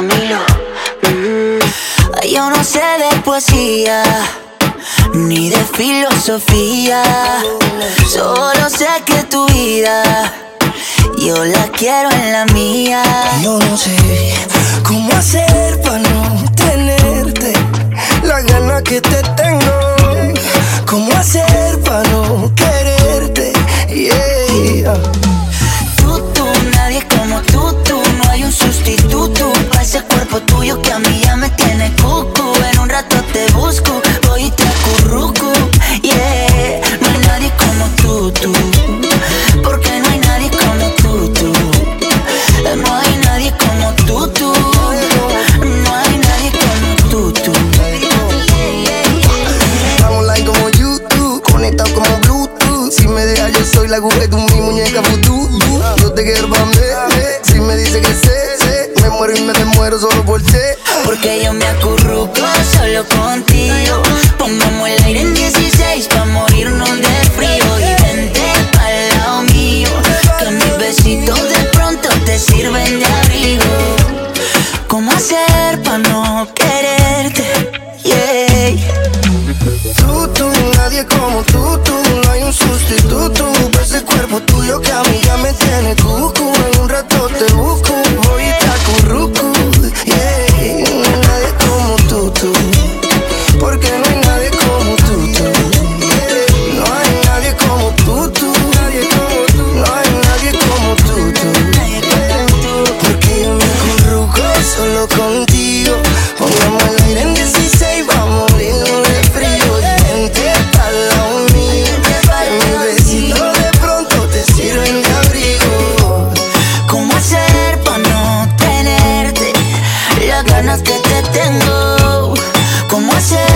Mm. Yo no sé de poesía ni de filosofía. Solo sé que tu vida yo la quiero en la mía. Yo no sé cómo hacer para no tenerte la gana que te la de tu mi muñeca vudú. Yo te quiero pa' Si me dice que sé, sé, me muero y me muero solo por sé. Porque yo me acurruco solo contigo. Pongamos el aire en 16 pa' morirnos de frío. Y vente al lado mío. Que mis besitos de pronto te sirven de abrigo. ¿Cómo hacer pa' no quererte? Yeah. Tú, tú, nadie como tú, mí ya me tiene cuco. que te tengo. ¿Cómo hacer?